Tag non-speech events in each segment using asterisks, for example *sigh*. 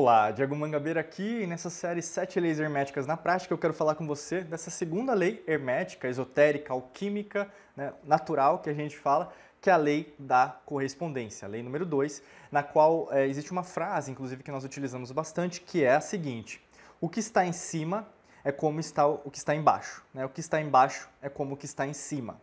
Olá, Diego Mangabeira aqui e nessa série 7 leis herméticas na prática eu quero falar com você dessa segunda lei hermética, esotérica, alquímica, né, natural que a gente fala, que é a lei da correspondência, a lei número 2, na qual é, existe uma frase, inclusive, que nós utilizamos bastante, que é a seguinte: o que está em cima é como está o que está embaixo, né? o que está embaixo é como o que está em cima.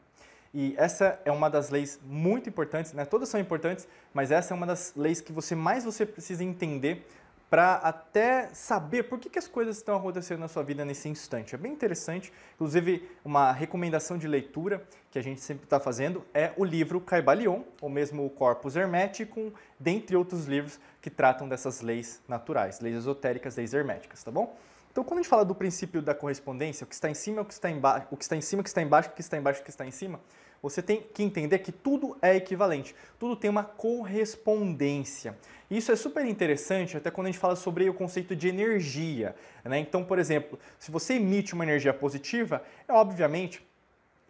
E essa é uma das leis muito importantes, né? Todas são importantes, mas essa é uma das leis que você mais você precisa entender para até saber por que, que as coisas estão acontecendo na sua vida nesse instante. É bem interessante. Inclusive, uma recomendação de leitura que a gente sempre está fazendo é o livro Caibalion, ou mesmo o Corpus Hermético, dentre outros livros que tratam dessas leis naturais, leis esotéricas, leis herméticas, tá bom? Então, quando a gente fala do princípio da correspondência, o que está em cima, o que está embaixo, o que está em cima, o que está embaixo, o que está embaixo, o que está em cima, você tem que entender que tudo é equivalente, tudo tem uma correspondência. Isso é super interessante até quando a gente fala sobre o conceito de energia. Né? Então, por exemplo, se você emite uma energia positiva, é obviamente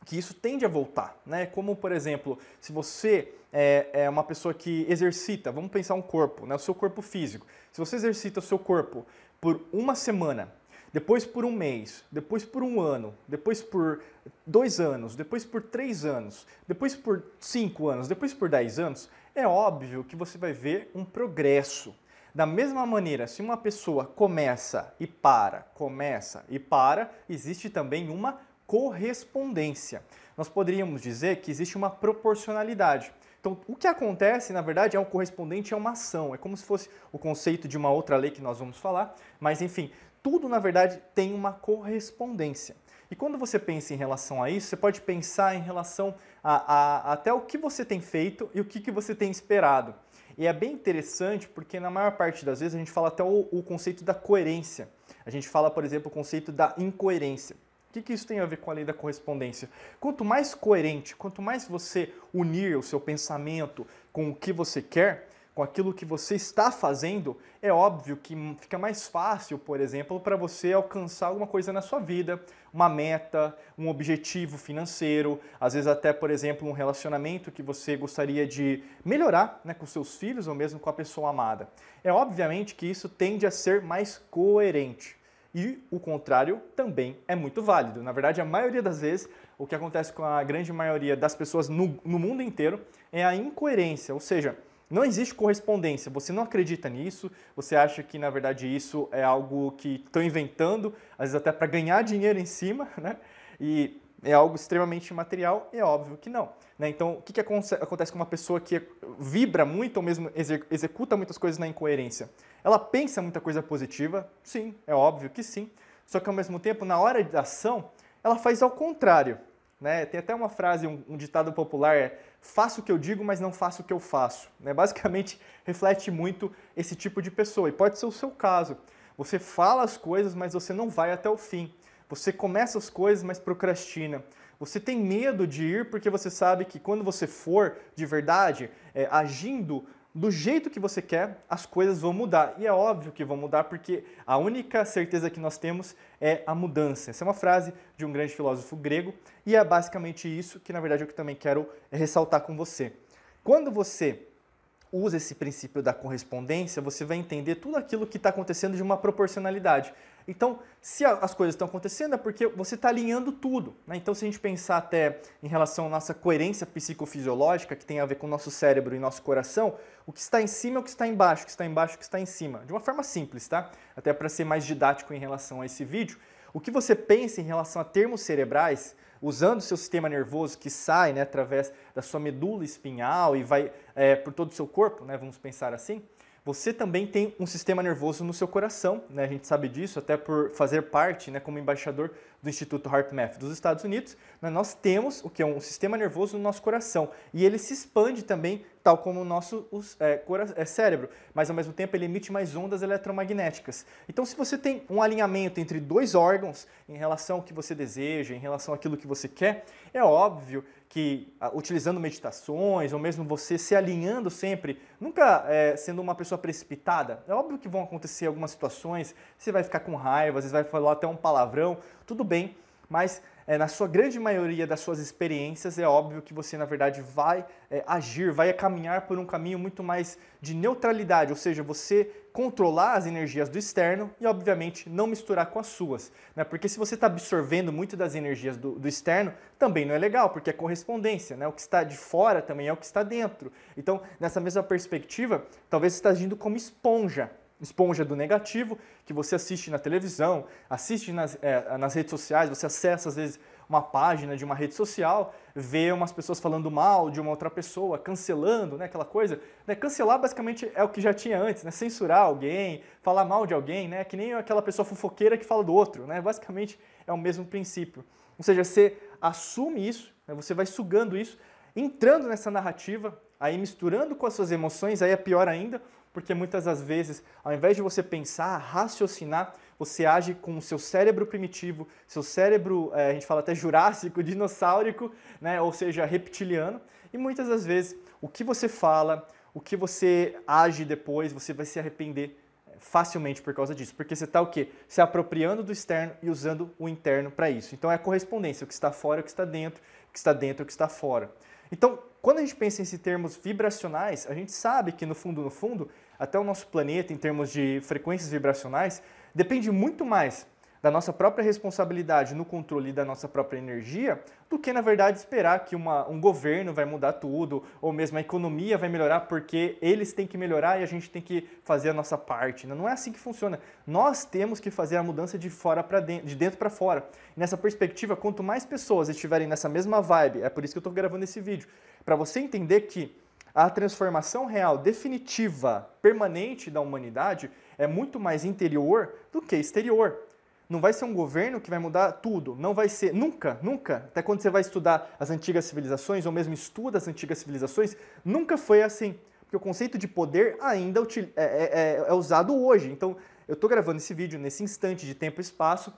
que isso tende a voltar, né? Como, por exemplo, se você é, é, uma pessoa que exercita, vamos pensar um corpo, né? O seu corpo físico. Se você exercita o seu corpo por uma semana depois por um mês, depois por um ano, depois por dois anos, depois por três anos, depois por cinco anos, depois por dez anos, é óbvio que você vai ver um progresso. Da mesma maneira, se uma pessoa começa e para, começa e para, existe também uma correspondência. Nós poderíamos dizer que existe uma proporcionalidade. Então, o que acontece, na verdade, é um correspondente a uma ação. É como se fosse o conceito de uma outra lei que nós vamos falar, mas enfim, tudo na verdade tem uma correspondência. E quando você pensa em relação a isso, você pode pensar em relação a, a, até o que você tem feito e o que, que você tem esperado. E é bem interessante porque na maior parte das vezes a gente fala até o, o conceito da coerência. A gente fala, por exemplo, o conceito da incoerência. Que, que isso tem a ver com a lei da correspondência? Quanto mais coerente, quanto mais você unir o seu pensamento com o que você quer, com aquilo que você está fazendo, é óbvio que fica mais fácil, por exemplo, para você alcançar alguma coisa na sua vida, uma meta, um objetivo financeiro, às vezes até, por exemplo, um relacionamento que você gostaria de melhorar né, com seus filhos ou mesmo com a pessoa amada. É obviamente que isso tende a ser mais coerente. E o contrário também é muito válido. Na verdade, a maioria das vezes, o que acontece com a grande maioria das pessoas no, no mundo inteiro é a incoerência, ou seja, não existe correspondência. Você não acredita nisso, você acha que na verdade isso é algo que estão inventando, às vezes até para ganhar dinheiro em cima, *laughs* né? E é algo extremamente material? É óbvio que não. Né? Então, o que, que acontece com uma pessoa que vibra muito ou mesmo executa muitas coisas na incoerência? Ela pensa muita coisa positiva? Sim, é óbvio que sim. Só que ao mesmo tempo, na hora da ação, ela faz ao contrário. Né? Tem até uma frase, um, um, ditado popular, é faço o que eu digo, mas não faço o que eu faço. Né? Basicamente, *laughs* reflete muito esse tipo de pessoa. E pode ser o seu caso. Você fala as coisas, mas você não vai até o fim. Você começa as coisas, mas procrastina. Você tem medo de ir porque você sabe que quando você for de verdade, é, agindo do jeito que você quer, as coisas vão mudar. E é óbvio que vão mudar porque a única certeza que nós temos é a mudança. Essa é uma frase de um grande filósofo grego e é basicamente isso que, na verdade, eu também quero ressaltar com você. Quando você usa esse princípio da correspondência, você vai entender tudo aquilo que está acontecendo de uma proporcionalidade. Então, se as coisas estão acontecendo é porque você está alinhando tudo. Né? Então, se a gente pensar até em relação à nossa coerência psicofisiológica, que tem a ver com o nosso cérebro e nosso coração, o que está em cima é o que está embaixo, o que está embaixo é o que está em cima. De uma forma simples, tá? Até para ser mais didático em relação a esse vídeo. O que você pensa em relação a termos cerebrais, usando o seu sistema nervoso que sai né, através da sua medula espinhal e vai é, por todo o seu corpo, né, vamos pensar assim, você também tem um sistema nervoso no seu coração, né? A gente sabe disso até por fazer parte, né, como embaixador do Instituto HeartMath dos Estados Unidos. Né? Nós temos o que é um sistema nervoso no nosso coração e ele se expande também, tal como o nosso é, é, cérebro, mas ao mesmo tempo ele emite mais ondas eletromagnéticas. Então, se você tem um alinhamento entre dois órgãos em relação ao que você deseja, em relação àquilo que você quer, é óbvio que utilizando meditações ou mesmo você se alinhando sempre, nunca é, sendo uma pessoa precipitada, é óbvio que vão acontecer algumas situações, você vai ficar com raiva, às vezes vai falar até um palavrão, tudo bem, mas é, na sua grande maioria das suas experiências, é óbvio que você, na verdade, vai é, agir, vai caminhar por um caminho muito mais de neutralidade, ou seja, você controlar as energias do externo e, obviamente, não misturar com as suas. Né? Porque se você está absorvendo muito das energias do, do, externo, também não é legal, porque é correspondência. Né? O que está de fora também é o que está dentro. Então, nessa mesma perspectiva, talvez você está agindo como esponja esponja do negativo, que você assiste na televisão, assiste nas, é, nas redes sociais, você acessa às vezes uma página de uma rede social, vê umas pessoas falando mal de uma outra pessoa, cancelando, né, aquela coisa. Né, cancelar basicamente é o que já tinha antes, né, censurar alguém, falar mal de alguém, né, que nem aquela pessoa fofoqueira que fala do outro, né, basicamente é o mesmo princípio. Ou seja, você assume isso, né, você vai sugando isso, entrando nessa narrativa, aí misturando com as suas emoções, aí é pior ainda, porque muitas das vezes, ao invés de você pensar, raciocinar, você age com o seu cérebro primitivo, seu cérebro, é, a gente fala até jurássico, *laughs* dinossáurico, né, ou seja, reptiliano, e muitas das vezes o que você fala, o que você age depois, você vai se arrepender é, facilmente por causa disso, porque você está o quê? Se apropriando do externo e usando o interno para isso. Então é a correspondência, o que está fora, o que está dentro, o que está dentro, o que está fora. Então, quando a gente pensa em termos vibracionais, a gente sabe que no fundo, no fundo, até o nosso planeta, em termos de frequências vibracionais, depende muito mais da nossa própria responsabilidade no controle da nossa própria energia do que, na verdade, esperar que uma, um governo vai mudar tudo ou mesmo a economia vai melhorar porque eles têm que melhorar e a gente tem que fazer a nossa parte. Não é assim que funciona. Nós temos que fazer a mudança de fora para dentro, de dentro para fora. Nessa perspectiva, quanto mais pessoas estiverem nessa mesma vibe, é por isso que eu estou gravando esse vídeo, para você entender que a transformação real, definitiva, permanente da humanidade é muito mais interior do que exterior. Não vai ser um governo que vai mudar tudo. Não vai ser, nunca, nunca. Até quando você vai estudar as antigas civilizações, ou mesmo estuda as antigas civilizações, nunca foi assim. Porque o conceito de poder ainda é, é, é, é usado hoje. Então, eu estou gravando esse vídeo nesse instante de tempo e espaço.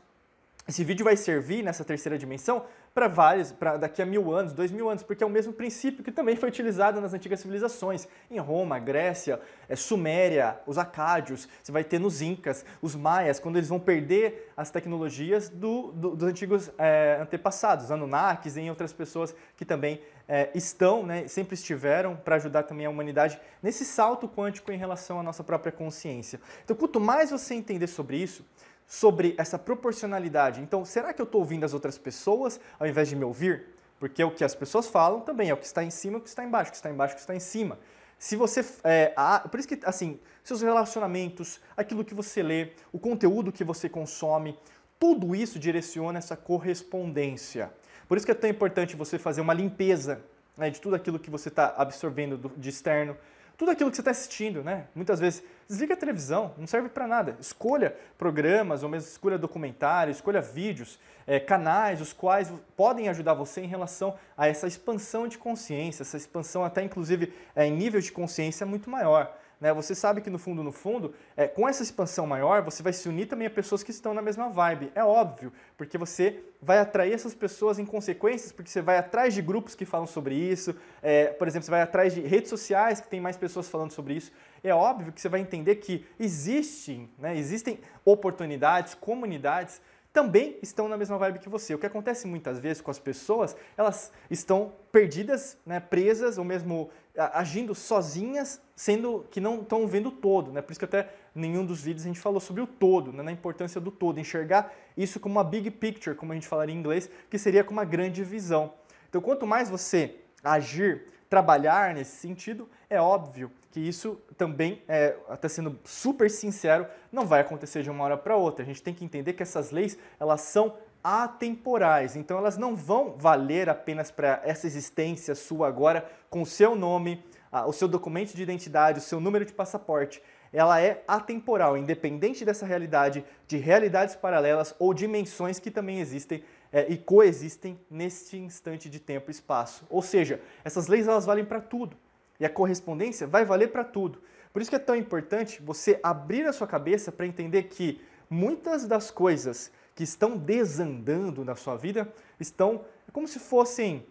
Esse vídeo vai servir nessa terceira dimensão para vários, para daqui a mil anos, dois mil anos, porque é o mesmo princípio que também foi utilizado nas antigas civilizações. Em Roma, Grécia, é, Suméria, os acádios, você vai ter nos Incas, os maias, quando eles vão perder as tecnologias do, do, dos antigos é, antepassados, Anunnakis e outras pessoas que também é, estão, né, sempre estiveram para ajudar também a humanidade nesse salto quântico em relação à nossa própria consciência. Então, quanto mais você entender sobre isso, sobre essa proporcionalidade. Então, será que eu estou ouvindo as outras pessoas ao invés de me ouvir? Porque o que as pessoas falam também é o que está em cima, o que está embaixo, o que está embaixo, o que está em cima. Se você. É, por isso que, assim, seus relacionamentos, aquilo que você lê, o conteúdo que você consome, tudo isso direciona essa correspondência. Por isso que é tão importante você fazer uma limpeza né, de tudo aquilo que você está absorvendo do, de externo, tudo aquilo que você está assistindo, né? Muitas vezes, desliga a televisão, não serve para nada. Escolha programas, ou mesmo escolha documentários, escolha vídeos, é, canais, os quais podem ajudar você em relação a essa expansão de consciência, essa expansão até inclusive é, em nível de consciência muito maior. Né? Você sabe que no fundo, no fundo, é, com essa expansão maior, você vai se unir também a pessoas que estão na mesma vibe. É óbvio, porque você vai atrair essas pessoas em consequências, porque você vai atrás de grupos que falam sobre isso, é, por exemplo, você vai atrás de redes sociais que tem mais pessoas falando sobre isso. É óbvio que você vai entender que existem, né, existem oportunidades, comunidades também estão na mesma vibe que você. O que acontece muitas vezes com as pessoas, elas estão perdidas, né, presas ou mesmo agindo sozinhas, sendo que não estão vendo o todo. Né? Por isso que até nenhum dos vídeos a gente falou sobre o todo, né, na importância do todo, enxergar isso como uma big picture, como a gente falaria em inglês, que seria com uma grande visão. Então, quanto mais você agir, trabalhar nesse sentido, é óbvio que isso também, é, até sendo super sincero, não vai acontecer de uma hora para outra. A gente tem que entender que essas leis elas são atemporais, então elas não vão valer apenas para essa existência sua agora com o seu nome, o seu documento de identidade, o seu número de passaporte. Ela é atemporal, independente dessa realidade, de realidades paralelas ou dimensões que também existem é, e coexistem neste instante de tempo e espaço. Ou seja, essas leis elas valem para tudo. E a correspondência vai valer para tudo. Por isso que é tão importante você abrir a sua cabeça para entender que muitas das coisas que estão desandando na sua vida estão como se fossem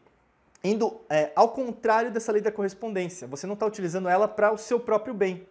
indo é, ao contrário dessa lei da correspondência. Você não está utilizando ela para o seu próprio bem.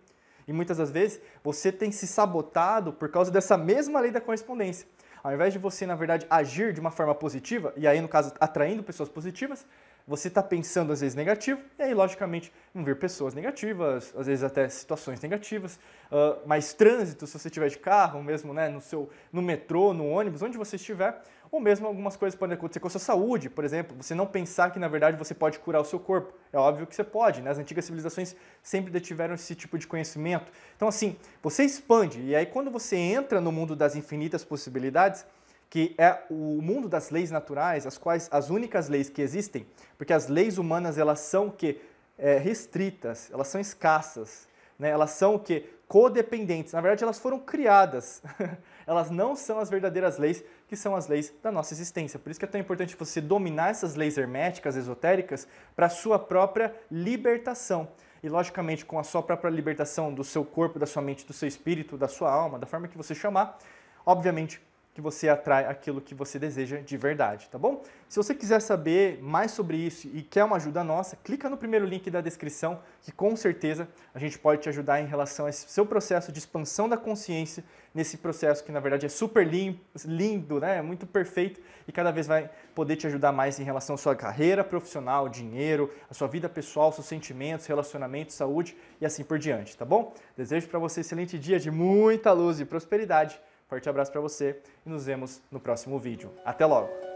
E muitas das vezes você tem se sabotado por causa dessa mesma lei da correspondência. Ao invés de você, na verdade, agir de uma forma positiva, e aí, no caso, atraindo pessoas positivas, você está pensando às vezes negativo, e aí, logicamente, vão vir pessoas negativas, às vezes até situações negativas, uh, mais trânsito, se você estiver de carro, mesmo né, no, seu, no metrô, no ônibus, onde você estiver, ou mesmo algumas coisas podem acontecer com a sua saúde, por exemplo, você não pensar que na verdade você pode curar o seu corpo. É óbvio que você pode, né? As antigas civilizações sempre detiveram esse tipo de conhecimento. Então, assim, você expande, e aí quando você entra no mundo das infinitas possibilidades, que é o mundo das leis naturais, as quais as únicas leis que existem, porque as leis humanas elas são que é, restritas, elas são escassas, né? Elas são que codependentes. Na verdade, elas foram criadas. *laughs* elas não são as verdadeiras leis, que são as leis da nossa existência. Por isso que é tão importante você dominar essas leis herméticas, esotéricas, para a sua própria libertação. E, logicamente, com a sua própria libertação do seu corpo, da sua mente, do seu espírito, da sua alma, da forma que você chamar, obviamente que você atrai aquilo que você deseja de verdade, tá bom? Se você quiser saber mais sobre isso e quer uma ajuda nossa, clica no primeiro link da descrição, que com certeza a gente pode te ajudar em relação a esse seu processo de expansão da consciência, nesse processo que na verdade é super lindo, lindo, né? É muito perfeito e cada vez vai poder te ajudar mais em relação à sua carreira profissional, dinheiro, a sua vida pessoal, seus sentimentos, relacionamentos, saúde e assim por diante, tá bom? Desejo para você um excelente dia de muita luz e prosperidade Forte abraço para você e nos vemos no próximo vídeo. Até logo!